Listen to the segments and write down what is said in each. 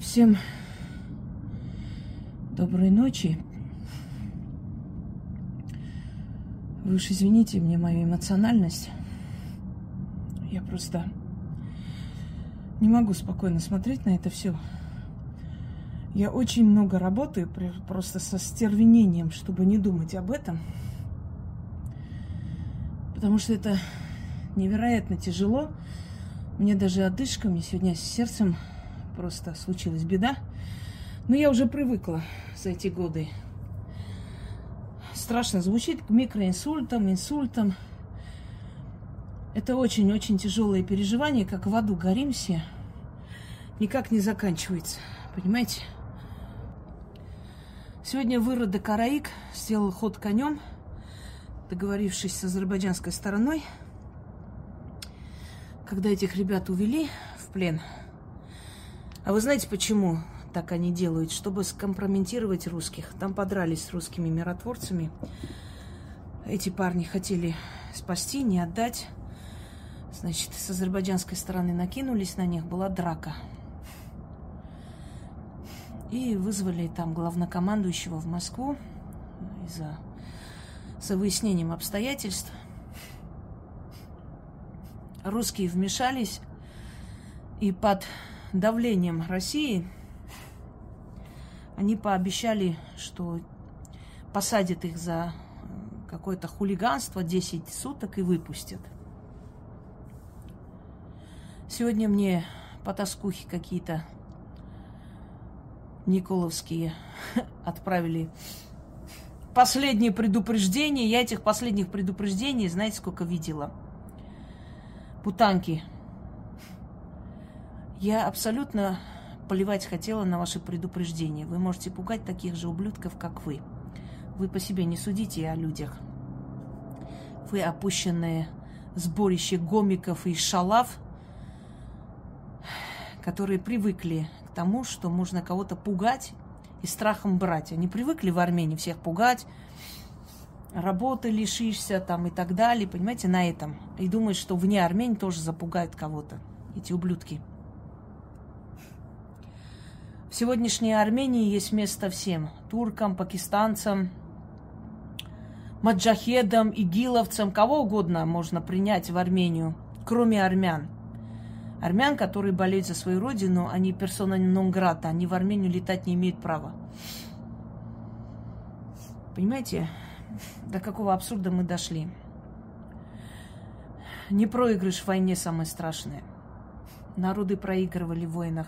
Всем доброй ночи. Вы уж извините мне мою эмоциональность. Я просто не могу спокойно смотреть на это все. Я очень много работаю, просто со стервенением, чтобы не думать об этом. Потому что это невероятно тяжело. Мне даже одышками сегодня с сердцем просто случилась беда. Но я уже привыкла за эти годы. Страшно звучит к микроинсультам, инсультам. Это очень-очень тяжелое переживание, как в аду все. Никак не заканчивается. Понимаете? Сегодня вырод Караик сделал ход конем, договорившись с азербайджанской стороной. Когда этих ребят увели в плен – а вы знаете, почему так они делают? Чтобы скомпрометировать русских. Там подрались с русскими миротворцами. Эти парни хотели спасти, не отдать. Значит, с азербайджанской стороны накинулись на них, была драка. И вызвали там главнокомандующего в Москву из-за за выяснением обстоятельств. Русские вмешались и под давлением России они пообещали, что посадят их за какое-то хулиганство 10 суток и выпустят. Сегодня мне потаскухи какие-то Николовские отправили последние предупреждения. Я этих последних предупреждений, знаете, сколько видела? Путанки я абсолютно поливать хотела на ваши предупреждения. Вы можете пугать таких же ублюдков, как вы. Вы по себе не судите о людях. Вы опущенные сборище гомиков и шалав, которые привыкли к тому, что можно кого-то пугать и страхом брать. Они привыкли в Армении всех пугать, работы лишишься там и так далее, понимаете, на этом. И думают, что вне Армении тоже запугают кого-то, эти ублюдки. В сегодняшней Армении есть место всем. Туркам, пакистанцам, маджахедам, игиловцам, кого угодно можно принять в Армению, кроме армян. Армян, которые болеют за свою родину, они персона нон-грата, они в Армению летать не имеют права. Понимаете, до какого абсурда мы дошли? Не проигрыш в войне самое страшное. Народы проигрывали в войнах.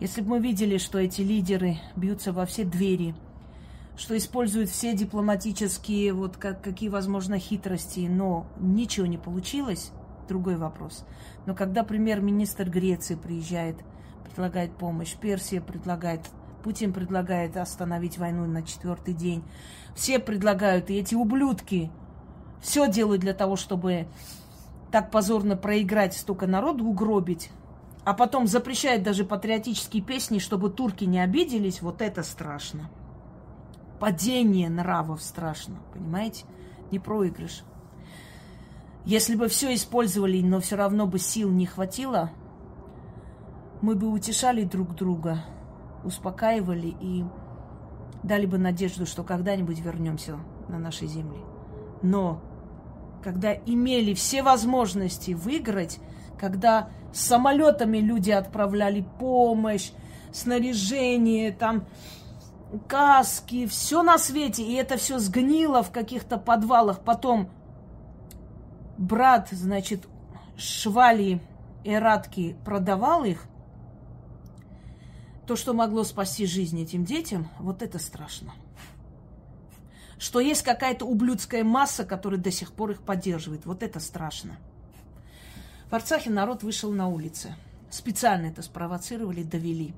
Если бы мы видели, что эти лидеры бьются во все двери, что используют все дипломатические, вот как, какие, возможно, хитрости, но ничего не получилось, другой вопрос. Но когда премьер-министр Греции приезжает, предлагает помощь, Персия предлагает, Путин предлагает остановить войну на четвертый день, все предлагают, и эти ублюдки все делают для того, чтобы так позорно проиграть, столько народу угробить, а потом запрещает даже патриотические песни, чтобы турки не обиделись, вот это страшно. Падение нравов страшно, понимаете? Не проигрыш. Если бы все использовали, но все равно бы сил не хватило, мы бы утешали друг друга, успокаивали и дали бы надежду, что когда-нибудь вернемся на наши земли. Но когда имели все возможности выиграть, когда самолетами люди отправляли помощь, снаряжение, там каски, все на свете, и это все сгнило в каких-то подвалах. Потом брат, значит, Швали и Радки продавал их, то, что могло спасти жизнь этим детям, вот это страшно. Что есть какая-то ублюдская масса, которая до сих пор их поддерживает, вот это страшно. В Арцахе народ вышел на улицы. Специально это спровоцировали, довели.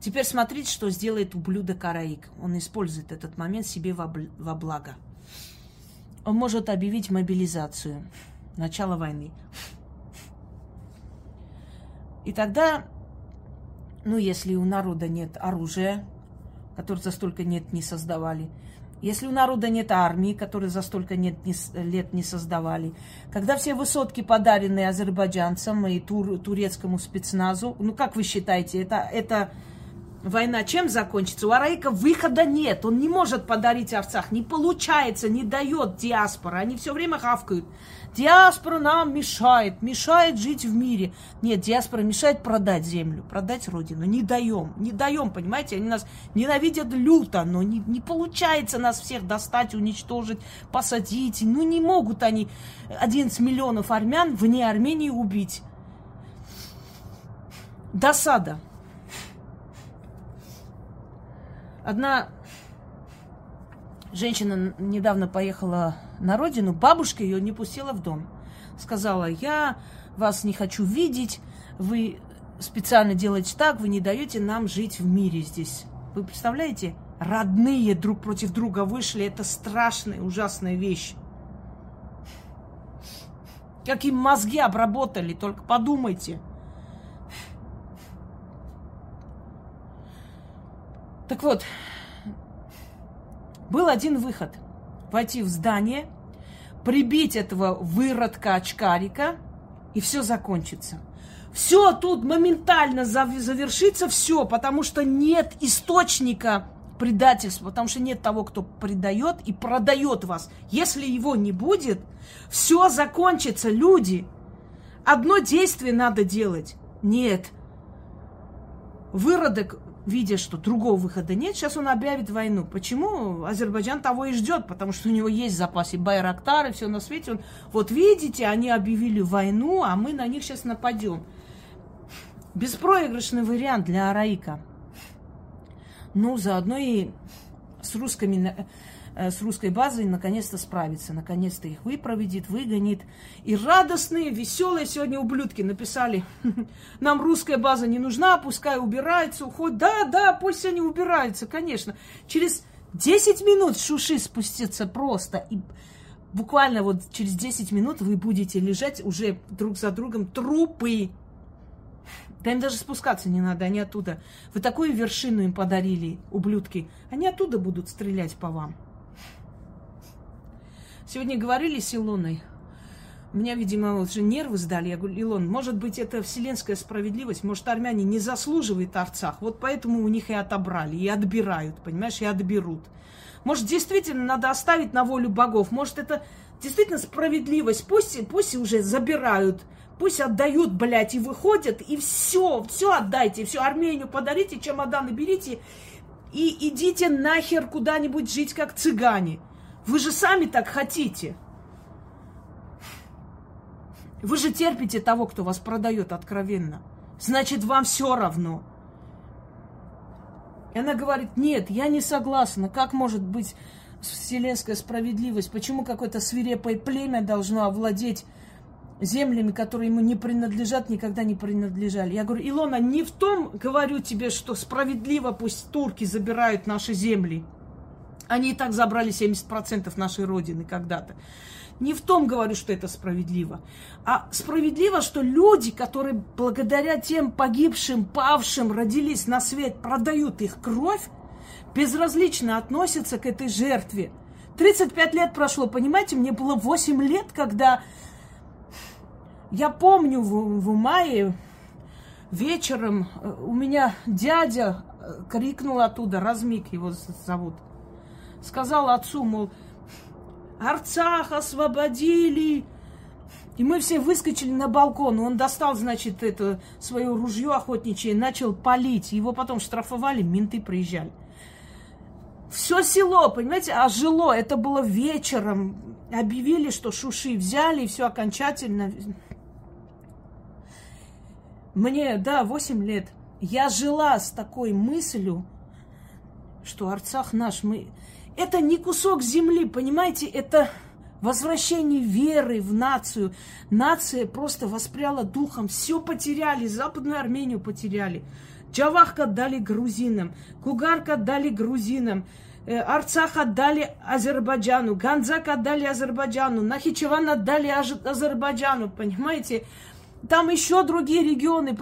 Теперь смотрите, что сделает ублюдок Араик. Он использует этот момент себе во, во благо. Он может объявить мобилизацию. Начало войны. И тогда, ну, если у народа нет оружия, которое за столько нет не создавали, если у народа нет армии, которые за столько нет, не, лет не создавали, когда все высотки подарены азербайджанцам и тур, турецкому спецназу, ну как вы считаете, это, это война чем закончится? У Араика выхода нет. Он не может подарить Арцах. Не получается, не дает диаспора. Они все время хавкают. Диаспора нам мешает, мешает жить в мире. Нет, диаспора мешает продать землю, продать родину. Не даем, не даем, понимаете? Они нас ненавидят люто, но не, не получается нас всех достать, уничтожить, посадить. Ну не могут они 11 миллионов армян вне Армении убить. Досада. Одна женщина недавно поехала на родину, бабушка ее не пустила в дом. Сказала, я вас не хочу видеть, вы специально делаете так, вы не даете нам жить в мире здесь. Вы представляете? Родные друг против друга вышли, это страшная, ужасная вещь. Как им мозги обработали, только подумайте. Так вот, был один выход. Войти в здание, прибить этого выродка-очкарика, и все закончится. Все тут моментально завершится, все, потому что нет источника предательства, потому что нет того, кто предает и продает вас. Если его не будет, все закончится, люди. Одно действие надо делать. Нет. Выродок видя, что другого выхода нет, сейчас он объявит войну. Почему? Азербайджан того и ждет, потому что у него есть в запасе все на свете. Он, вот видите, они объявили войну, а мы на них сейчас нападем. Беспроигрышный вариант для Араика. Ну, заодно и с русскими с русской базой наконец-то справится, наконец-то их выпроведит, выгонит. И радостные, веселые сегодня ублюдки написали, нам русская база не нужна, пускай убирается, уходит. Да, да, пусть они убираются, конечно. Через 10 минут шуши спустится просто. И буквально вот через 10 минут вы будете лежать уже друг за другом трупы. Да им даже спускаться не надо, они оттуда. Вы такую вершину им подарили, ублюдки. Они оттуда будут стрелять по вам. Сегодня говорили с Илоной. Меня, видимо, уже нервы сдали. Я говорю, Илон, может быть, это вселенская справедливость, может, армяне не заслуживают Арцах, вот поэтому у них и отобрали, и отбирают, понимаешь, и отберут. Может, действительно надо оставить на волю богов, может, это действительно справедливость, пусть, пусть уже забирают, пусть отдают, блядь, и выходят, и все, все отдайте, все Армению подарите, чемоданы берите, и идите нахер куда-нибудь жить, как цыгане. Вы же сами так хотите. Вы же терпите того, кто вас продает откровенно. Значит, вам все равно. И она говорит, нет, я не согласна. Как может быть вселенская справедливость? Почему какое-то свирепое племя должно овладеть землями, которые ему не принадлежат, никогда не принадлежали. Я говорю, Илона, не в том говорю тебе, что справедливо пусть турки забирают наши земли. Они и так забрали 70% нашей Родины когда-то. Не в том говорю, что это справедливо, а справедливо, что люди, которые благодаря тем погибшим, павшим, родились на свет, продают их кровь, безразлично относятся к этой жертве. 35 лет прошло, понимаете, мне было 8 лет, когда я помню в, в мае вечером э, у меня дядя э, крикнул оттуда, Размик его зовут – сказал отцу, мол, Арцах освободили. И мы все выскочили на балкон. Он достал, значит, это свое ружье охотничье, начал палить. Его потом штрафовали, менты приезжали. Все село, понимаете, ожило. Это было вечером. Объявили, что шуши взяли, и все окончательно. Мне, да, 8 лет. Я жила с такой мыслью, что Арцах наш, мы... Это не кусок земли, понимаете, это возвращение веры в нацию. Нация просто воспряла духом, все потеряли, Западную Армению потеряли. Джавахк отдали грузинам, Кугарк отдали грузинам, э, Арцах отдали Азербайджану, Ганзак отдали Азербайджану, Нахичеван отдали Азербайджану, понимаете? Там еще другие регионы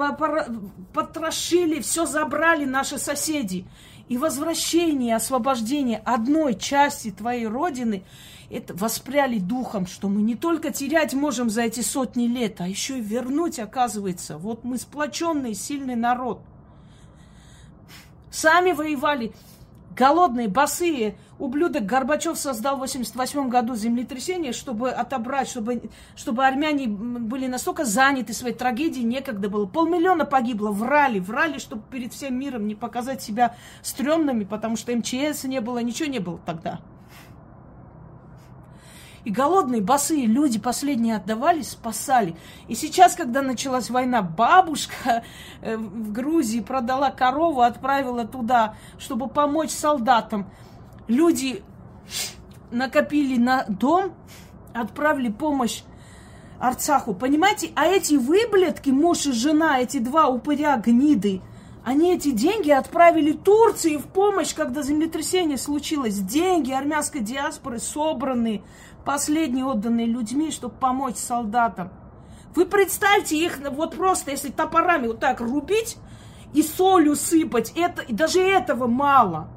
потрошили, все забрали наши соседи. И возвращение, освобождение одной части твоей родины, это воспряли духом, что мы не только терять можем за эти сотни лет, а еще и вернуть, оказывается. Вот мы сплоченный, сильный народ. Сами воевали, голодные, босые. Ублюдок Горбачев создал в 88 году землетрясение, чтобы отобрать, чтобы, чтобы армяне были настолько заняты своей трагедией, некогда было. Полмиллиона погибло, врали, врали, чтобы перед всем миром не показать себя стрёмными, потому что МЧС не было, ничего не было тогда. И голодные, босые люди последние отдавались, спасали. И сейчас, когда началась война, бабушка э, в Грузии продала корову, отправила туда, чтобы помочь солдатам. Люди накопили на дом, отправили помощь Арцаху. Понимаете? А эти выблетки, муж и жена, эти два упыря гниды, они эти деньги отправили Турции в помощь, когда землетрясение случилось. Деньги армянской диаспоры собраны, последние отданные людьми, чтобы помочь солдатам. Вы представьте их вот просто, если топорами вот так рубить и солью сыпать, это, и даже этого мало.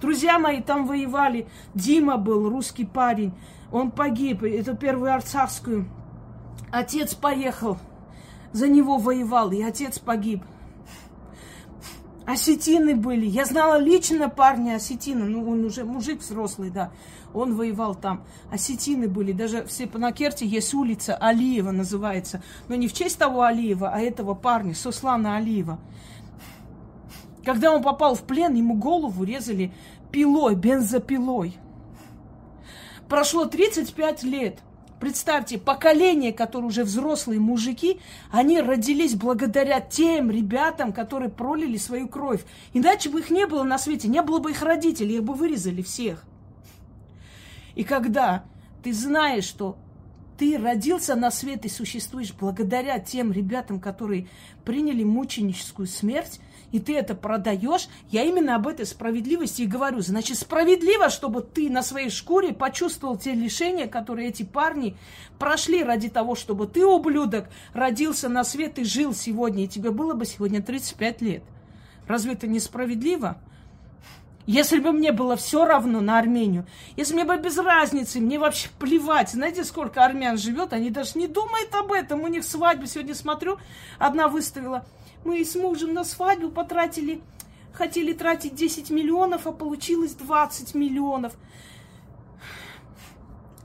Друзья мои там воевали. Дима был, русский парень. Он погиб. Это первую арцахскую. Отец поехал. За него воевал, и отец погиб осетины были. Я знала лично парня осетина, ну он уже мужик взрослый, да. Он воевал там. Осетины были, даже в Степанакерте есть улица Алиева называется. Но не в честь того Алиева, а этого парня, Суслана Алиева. Когда он попал в плен, ему голову резали пилой, бензопилой. Прошло 35 лет – Представьте, поколение, которые уже взрослые мужики, они родились благодаря тем ребятам, которые пролили свою кровь. Иначе бы их не было на свете, не было бы их родителей, их бы вырезали всех. И когда ты знаешь, что ты родился на свет и существуешь благодаря тем ребятам, которые приняли мученическую смерть, и ты это продаешь, я именно об этой справедливости и говорю. Значит, справедливо, чтобы ты на своей шкуре почувствовал те лишения, которые эти парни прошли ради того, чтобы ты, ублюдок, родился на свет и жил сегодня, и тебе было бы сегодня 35 лет. Разве это несправедливо? Если бы мне было все равно на Армению, если мне бы без разницы, мне вообще плевать. Знаете, сколько армян живет, они даже не думают об этом. У них свадьбы, сегодня смотрю, одна выставила. Мы с мужем на свадьбу потратили, хотели тратить 10 миллионов, а получилось 20 миллионов.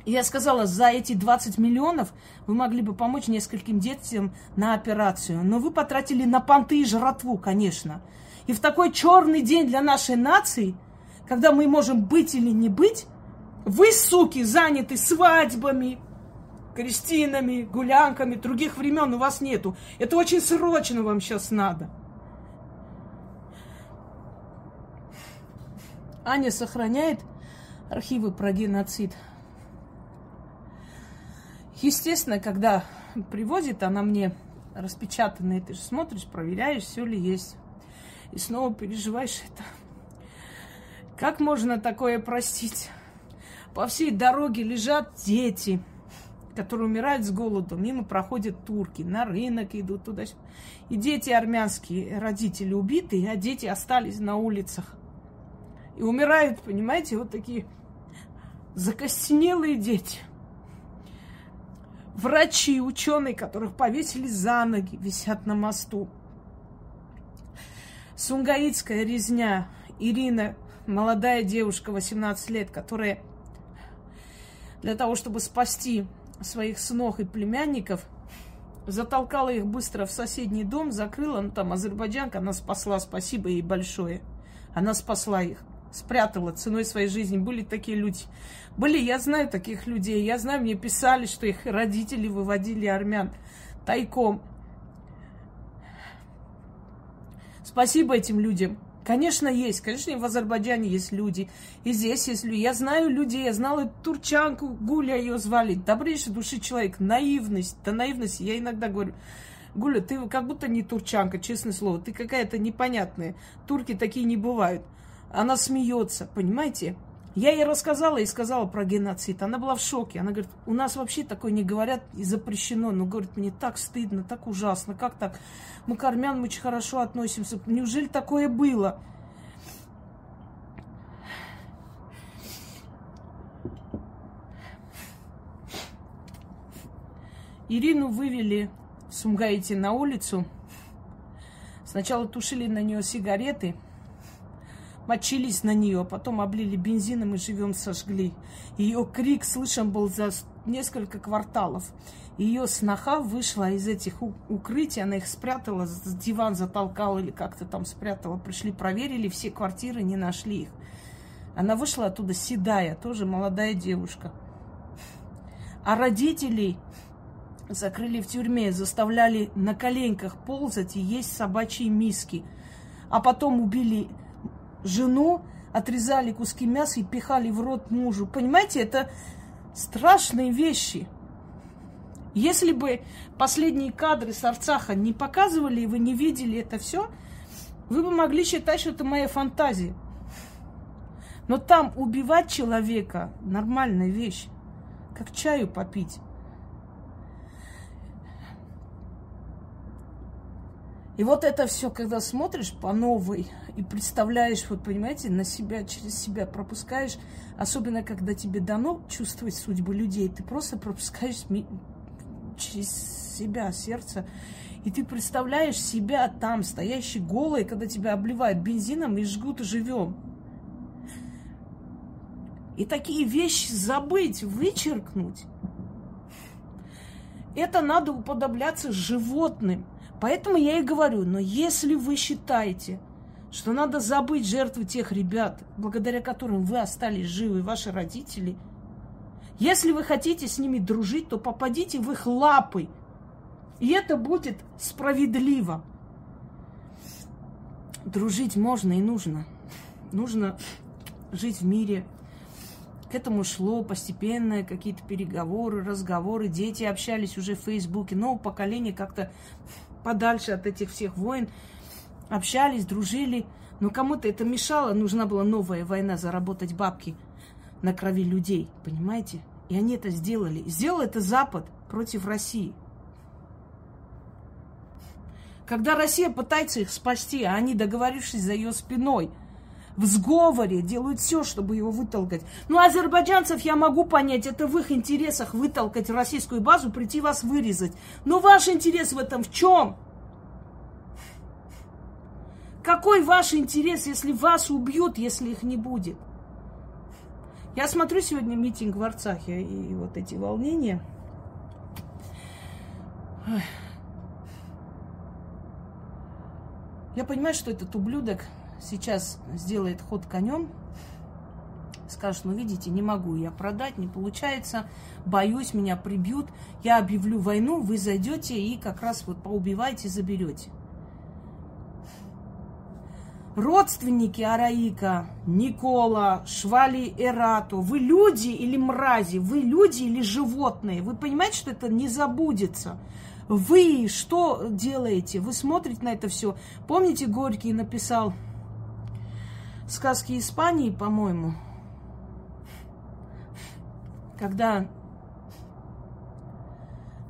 Я сказала, за эти 20 миллионов вы могли бы помочь нескольким детям на операцию. Но вы потратили на понты и жратву, конечно. И в такой черный день для нашей нации, когда мы можем быть или не быть, вы, суки, заняты свадьбами, крестинами, гулянками, других времен у вас нету. Это очень срочно вам сейчас надо. Аня сохраняет архивы про геноцид. Естественно, когда привозит она мне распечатанные, ты же смотришь, проверяешь, все ли есть и снова переживаешь это. Как можно такое простить? По всей дороге лежат дети, которые умирают с голоду. Мимо проходят турки, на рынок идут туда. -сюда. И дети армянские, родители убиты, а дети остались на улицах. И умирают, понимаете, вот такие закостенелые дети. Врачи, ученые, которых повесили за ноги, висят на мосту. Сунгаитская резня. Ирина, молодая девушка, 18 лет, которая для того, чтобы спасти своих сынов и племянников, затолкала их быстро в соседний дом, закрыла, ну там азербайджанка, она спасла, спасибо ей большое. Она спасла их, спрятала ценой своей жизни. Были такие люди. Были, я знаю таких людей, я знаю, мне писали, что их родители выводили армян тайком. Спасибо этим людям. Конечно, есть. Конечно, и в Азербайджане есть люди. И здесь есть люди. Я знаю людей. Я знала турчанку, Гуля ее звали. Добрейший души человек. Наивность. Да наивность. Я иногда говорю, Гуля, ты как будто не турчанка, честное слово. Ты какая-то непонятная. Турки такие не бывают. Она смеется, понимаете? Я ей рассказала и сказала про геноцид. Она была в шоке. Она говорит, у нас вообще такое не говорят и запрещено. Но, говорит, мне так стыдно, так ужасно. Как так? Мы к армянам очень хорошо относимся. Неужели такое было? Ирину вывели в Сумгаите на улицу. Сначала тушили на нее сигареты – мочились на нее, потом облили бензином и живем сожгли. Ее крик слышен был за несколько кварталов. Ее сноха вышла из этих укрытий, она их спрятала, диван затолкала или как-то там спрятала. Пришли, проверили все квартиры, не нашли их. Она вышла оттуда седая, тоже молодая девушка. А родителей закрыли в тюрьме, заставляли на коленках ползать и есть собачьи миски. А потом убили жену, отрезали куски мяса и пихали в рот мужу. Понимаете, это страшные вещи. Если бы последние кадры с Арцаха не показывали, и вы не видели это все, вы бы могли считать, что это моя фантазия. Но там убивать человека нормальная вещь, как чаю попить. И вот это все, когда смотришь по новой и представляешь, вот понимаете, на себя, через себя пропускаешь, особенно когда тебе дано чувствовать судьбы людей, ты просто пропускаешь через себя сердце, и ты представляешь себя там, стоящий голый, когда тебя обливают бензином и жгут живем. И такие вещи забыть, вычеркнуть. Это надо уподобляться животным – Поэтому я и говорю, но если вы считаете, что надо забыть жертвы тех ребят, благодаря которым вы остались живы, ваши родители, если вы хотите с ними дружить, то попадите в их лапы. И это будет справедливо. Дружить можно и нужно. Нужно жить в мире. К этому шло постепенно какие-то переговоры, разговоры. Дети общались уже в Фейсбуке. Новое поколение как-то подальше от этих всех войн, общались, дружили. Но кому-то это мешало, нужна была новая война, заработать бабки на крови людей, понимаете? И они это сделали. Сделал это Запад против России. Когда Россия пытается их спасти, а они, договорившись за ее спиной, в сговоре делают все, чтобы его вытолкать. Ну, азербайджанцев я могу понять, это в их интересах вытолкать российскую базу, прийти вас вырезать. Но ваш интерес в этом в чем? Какой ваш интерес, если вас убьют, если их не будет? Я смотрю сегодня митинг в Арцахе и вот эти волнения. Я понимаю, что этот ублюдок сейчас сделает ход конем, скажет, ну видите, не могу я продать, не получается, боюсь, меня прибьют, я объявлю войну, вы зайдете и как раз вот поубиваете, заберете. Родственники Араика, Никола, Швали Эрату, вы люди или мрази, вы люди или животные, вы понимаете, что это не забудется. Вы что делаете? Вы смотрите на это все. Помните, Горький написал сказки Испании, по-моему, когда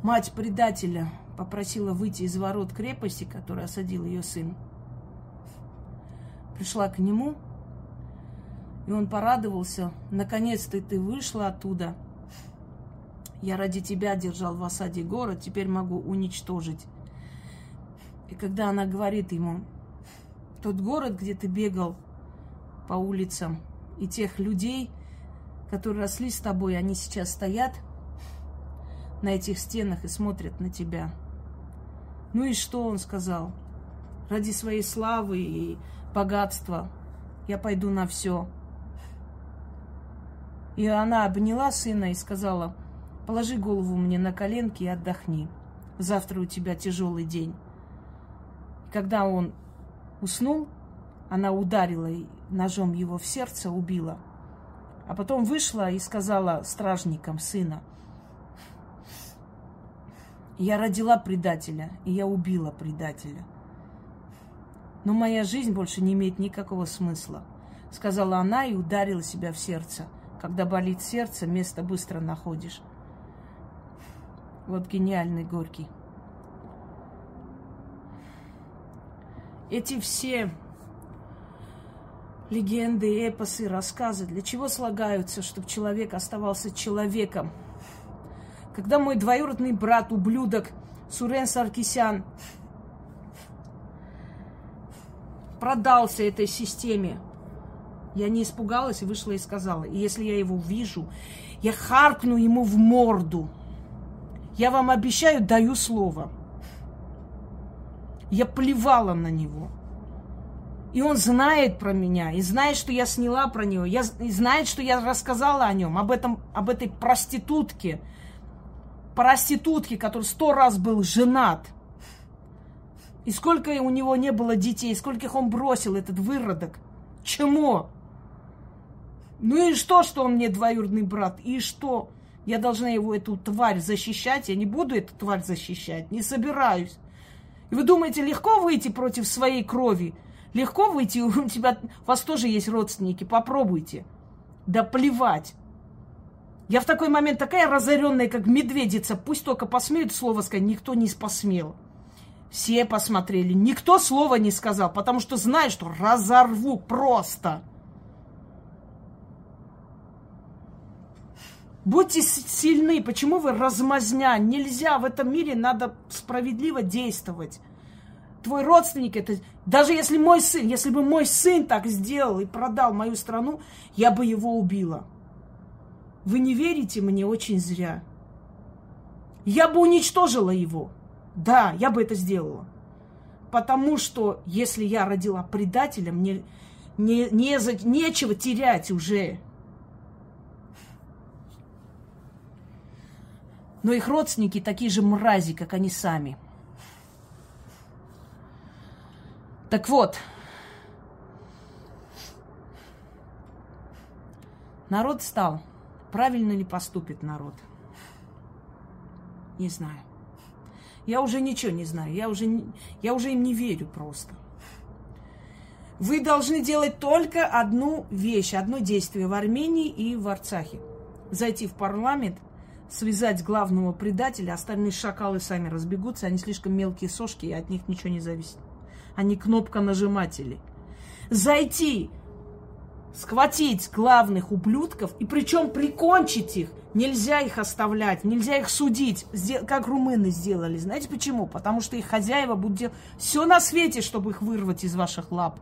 мать предателя попросила выйти из ворот крепости, которую осадил ее сын, пришла к нему, и он порадовался, наконец-то ты вышла оттуда. Я ради тебя держал в осаде город, теперь могу уничтожить. И когда она говорит ему, тот город, где ты бегал по улицам. И тех людей, которые росли с тобой, они сейчас стоят на этих стенах и смотрят на тебя. Ну и что он сказал? Ради своей славы и богатства я пойду на все. И она обняла сына и сказала, положи голову мне на коленки и отдохни. Завтра у тебя тяжелый день. Когда он уснул, она ударила ножом его в сердце, убила. А потом вышла и сказала стражникам сына, я родила предателя, и я убила предателя. Но моя жизнь больше не имеет никакого смысла. сказала она и ударила себя в сердце. Когда болит сердце, место быстро находишь. Вот гениальный Горький. Эти все легенды, эпосы, рассказы, для чего слагаются, чтобы человек оставался человеком? Когда мой двоюродный брат, ублюдок, Сурен Саркисян, продался этой системе, я не испугалась вышла и сказала, и если я его вижу, я харкну ему в морду. Я вам обещаю, даю слово. Я плевала на него. И он знает про меня, и знает, что я сняла про него, я, и знает, что я рассказала о нем, об, этом, об этой проститутке, проститутке, который сто раз был женат. И сколько у него не было детей, скольких он бросил, этот выродок. Чему? Ну и что, что он мне двоюродный брат? И что? Я должна его, эту тварь, защищать? Я не буду эту тварь защищать, не собираюсь. И вы думаете, легко выйти против своей крови? Легко выйти, у тебя, у вас тоже есть родственники, попробуйте. Да плевать. Я в такой момент такая разоренная, как медведица, пусть только посмеют слово сказать, никто не посмел. Все посмотрели, никто слова не сказал, потому что знает, что разорву просто. Будьте сильны. Почему вы размазня? Нельзя. В этом мире надо справедливо действовать твой родственник это... Даже если мой сын, если бы мой сын так сделал и продал мою страну, я бы его убила. Вы не верите мне очень зря. Я бы уничтожила его. Да, я бы это сделала. Потому что если я родила предателя, мне не, не, нечего терять уже. Но их родственники такие же мрази, как они сами – Так вот, народ стал. Правильно ли поступит народ? Не знаю. Я уже ничего не знаю. Я уже, я уже им не верю просто. Вы должны делать только одну вещь, одно действие в Армении и в Арцахе. Зайти в парламент, связать главного предателя, остальные шакалы сами разбегутся, они слишком мелкие сошки, и от них ничего не зависит а не кнопка-нажиматели. Зайти, схватить главных ублюдков и причем прикончить их. Нельзя их оставлять, нельзя их судить, как румыны сделали. Знаете почему? Потому что их хозяева будут делать все на свете, чтобы их вырвать из ваших лап.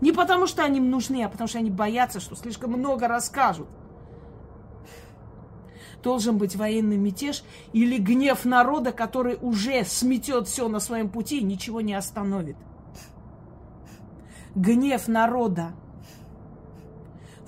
Не потому что они им нужны, а потому что они боятся, что слишком много расскажут. Должен быть военный мятеж или гнев народа, который уже сметет все на своем пути и ничего не остановит гнев народа.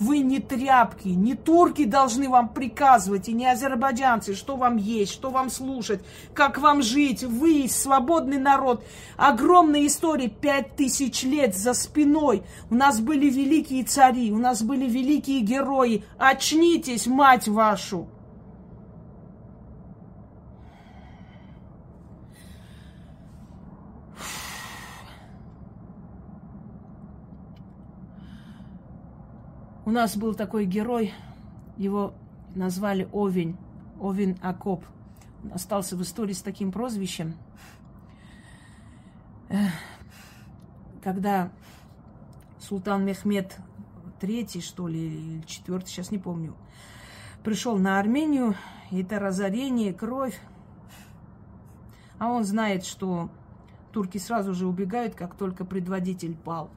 Вы не тряпки, не турки должны вам приказывать, и не азербайджанцы, что вам есть, что вам слушать, как вам жить. Вы свободный народ. Огромная история, пять тысяч лет за спиной. У нас были великие цари, у нас были великие герои. Очнитесь, мать вашу! У нас был такой герой, его назвали Овень, Овен Акоп. Он остался в истории с таким прозвищем. Когда султан Мехмед третий, что ли, или четвертый, сейчас не помню, пришел на Армению, это разорение, кровь. А он знает, что турки сразу же убегают, как только предводитель пал.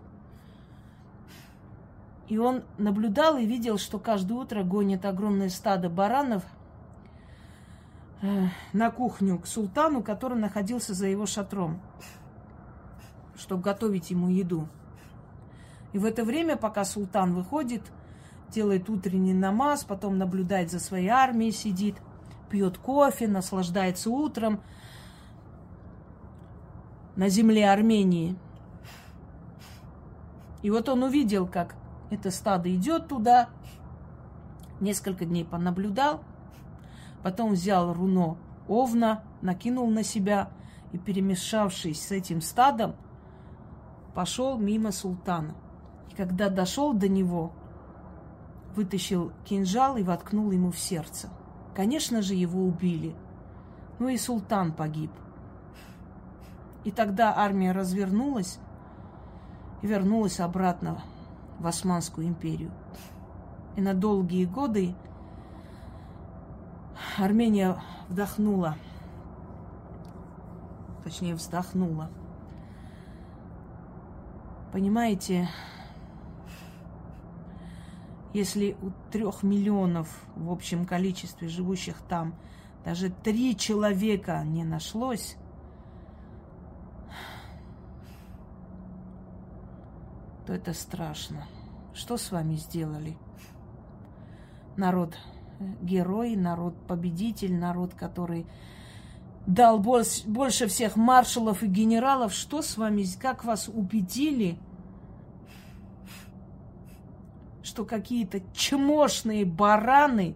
И он наблюдал и видел, что каждое утро гонит огромное стадо баранов э, на кухню к султану, который находился за его шатром, чтобы готовить ему еду. И в это время, пока султан выходит, делает утренний намаз, потом наблюдает за своей армией, сидит, пьет кофе, наслаждается утром на земле Армении. И вот он увидел, как это стадо идет туда, несколько дней понаблюдал, потом взял руно овна, накинул на себя и, перемешавшись с этим стадом, пошел мимо султана. И когда дошел до него, вытащил кинжал и воткнул ему в сердце. Конечно же, его убили. Ну и султан погиб. И тогда армия развернулась и вернулась обратно в Османскую империю. И на долгие годы Армения вдохнула, точнее вздохнула. Понимаете, если у трех миллионов в общем количестве живущих там даже три человека не нашлось, то это страшно. Что с вами сделали? Народ герой, народ победитель, народ, который дал больше всех маршалов и генералов. Что с вами, как вас убедили, что какие-то чмошные бараны,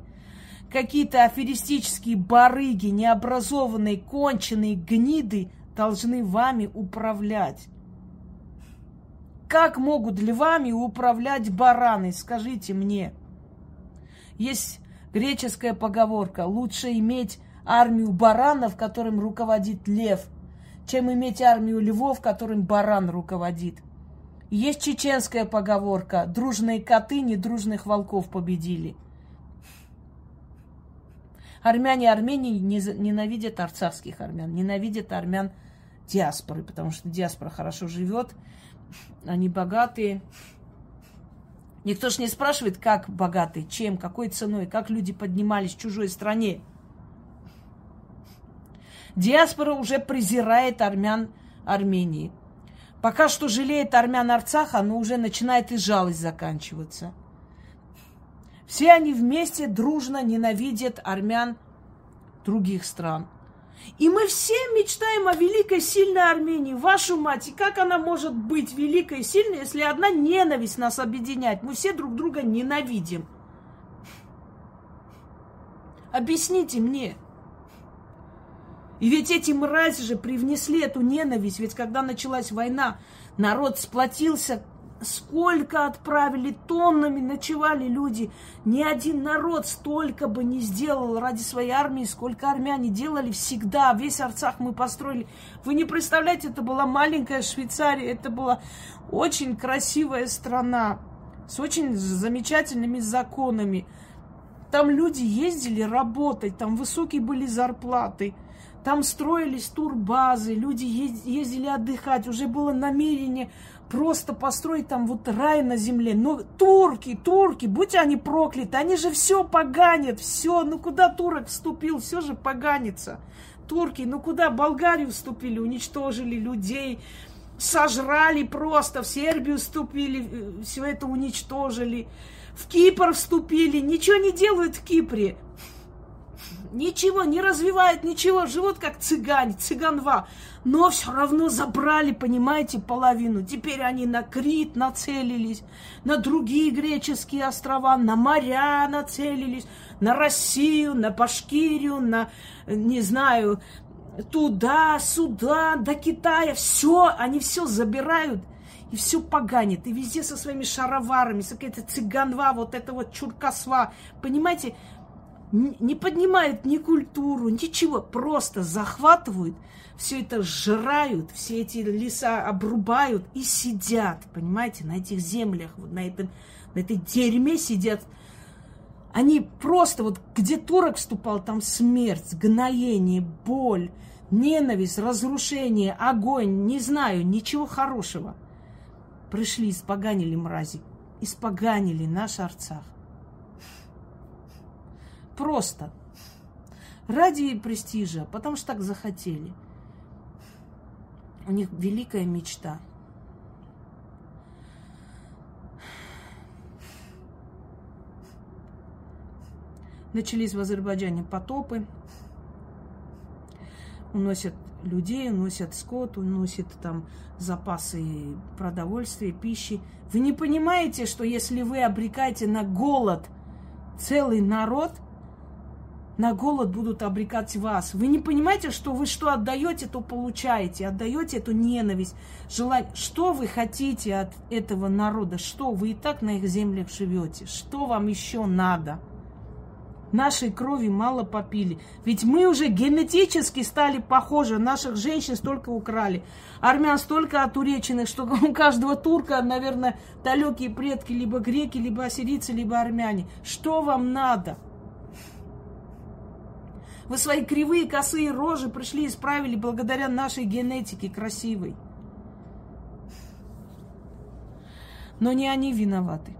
какие-то аферистические барыги, необразованные, конченые гниды должны вами управлять? Как могут ли вами управлять бараны, скажите мне? Есть греческая поговорка «Лучше иметь армию баранов, которым руководит лев, чем иметь армию львов, которым баран руководит». Есть чеченская поговорка «Дружные коты недружных волков победили». Армяне Армении ненавидят арцахских армян, ненавидят армян диаспоры, потому что диаспора хорошо живет, они богатые. Никто ж не спрашивает, как богатые, чем, какой ценой, как люди поднимались в чужой стране. Диаспора уже презирает армян Армении. Пока что жалеет армян Арцаха, но уже начинает и жалость заканчиваться. Все они вместе дружно ненавидят армян других стран – и мы все мечтаем о великой, сильной Армении. Вашу мать, и как она может быть великой и сильной, если одна ненависть нас объединяет? Мы все друг друга ненавидим. Объясните мне. И ведь эти мрази же привнесли эту ненависть. Ведь когда началась война, народ сплотился сколько отправили, тоннами ночевали люди. Ни один народ столько бы не сделал ради своей армии, сколько армяне делали всегда. Весь Арцах мы построили. Вы не представляете, это была маленькая Швейцария, это была очень красивая страна с очень замечательными законами. Там люди ездили работать, там высокие были зарплаты. Там строились турбазы, люди ездили отдыхать. Уже было намерение просто построить там вот рай на земле. Но турки, турки, будь они прокляты, они же все поганят, все. Ну куда турок вступил, все же поганится. Турки, ну куда Болгарию вступили, уничтожили людей, сожрали просто, в Сербию вступили, э, все это уничтожили. В Кипр вступили, ничего не делают в Кипре. Ничего, не развивают ничего, живут как цыгане, цыганва. Но все равно забрали, понимаете, половину. Теперь они на Крит нацелились, на другие греческие острова, на моря нацелились, на Россию, на Башкирию, на, не знаю, туда, сюда, до Китая. Все, они все забирают и все поганит. И везде со своими шароварами, с какой-то цыганва, вот это вот чуркасва. Понимаете, не поднимают ни культуру, ничего, просто захватывают, все это сжирают, все эти леса обрубают и сидят, понимаете, на этих землях, вот на, этом, на этой дерьме сидят. Они просто, вот где турок вступал, там смерть, гноение, боль, ненависть, разрушение, огонь, не знаю, ничего хорошего. Пришли, испоганили мрази, испоганили наш Арцах. Просто. Ради престижа, потому что так захотели. У них великая мечта. Начались в Азербайджане потопы. Уносят людей, уносят скот, уносят там запасы продовольствия, пищи. Вы не понимаете, что если вы обрекаете на голод целый народ – на голод будут обрекать вас. Вы не понимаете, что вы что отдаете, то получаете. Отдаете эту ненависть, желание. Что вы хотите от этого народа? Что вы и так на их землях живете? Что вам еще надо? Нашей крови мало попили. Ведь мы уже генетически стали похожи. Наших женщин столько украли. Армян столько отуреченных, что у каждого турка, наверное, далекие предки, либо греки, либо ассирийцы, либо армяне. Что вам надо? Вы свои кривые, косые рожи пришли и исправили благодаря нашей генетике красивой. Но не они виноваты.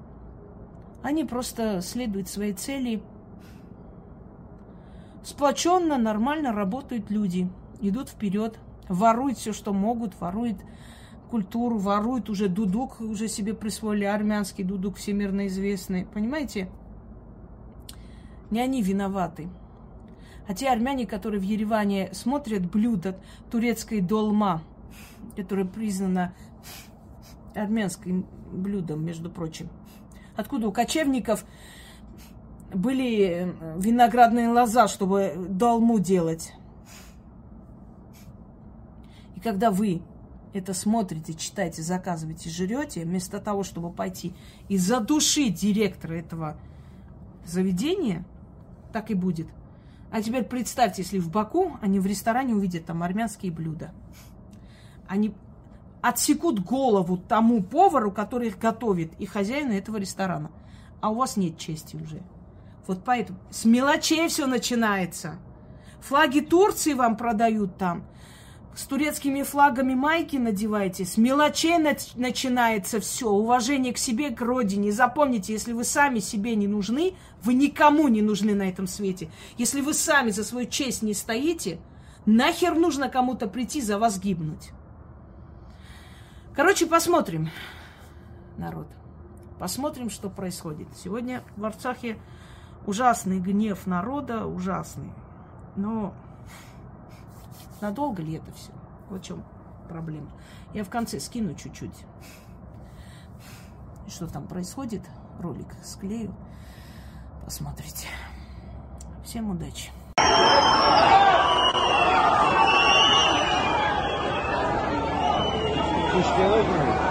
Они просто следуют своей цели. Сплоченно, нормально работают люди. Идут вперед, воруют все, что могут, воруют культуру, воруют уже дудук, уже себе присвоили армянский дудук всемирно известный. Понимаете? Не они виноваты. А те армяне, которые в Ереване смотрят блюдо турецкой долма, которое признано армянским блюдом, между прочим. Откуда у кочевников были э, виноградные лоза, чтобы долму делать. И когда вы это смотрите, читаете, заказываете, жрете, вместо того, чтобы пойти и задушить директора этого заведения, так и будет. А теперь представьте, если в Баку они в ресторане увидят там армянские блюда. Они отсекут голову тому повару, который их готовит, и хозяину этого ресторана. А у вас нет чести уже. Вот поэтому с мелочей все начинается. Флаги Турции вам продают там с турецкими флагами майки надеваете, с мелочей начинается все, уважение к себе, к родине. Запомните, если вы сами себе не нужны, вы никому не нужны на этом свете. Если вы сами за свою честь не стоите, нахер нужно кому-то прийти за вас гибнуть. Короче, посмотрим, народ. Посмотрим, что происходит. Сегодня в Арцахе ужасный гнев народа, ужасный. Но Надолго ли это все? Вот в чем проблема. Я в конце скину чуть-чуть. Что там происходит? Ролик склею. Посмотрите. Всем удачи. Слушайте,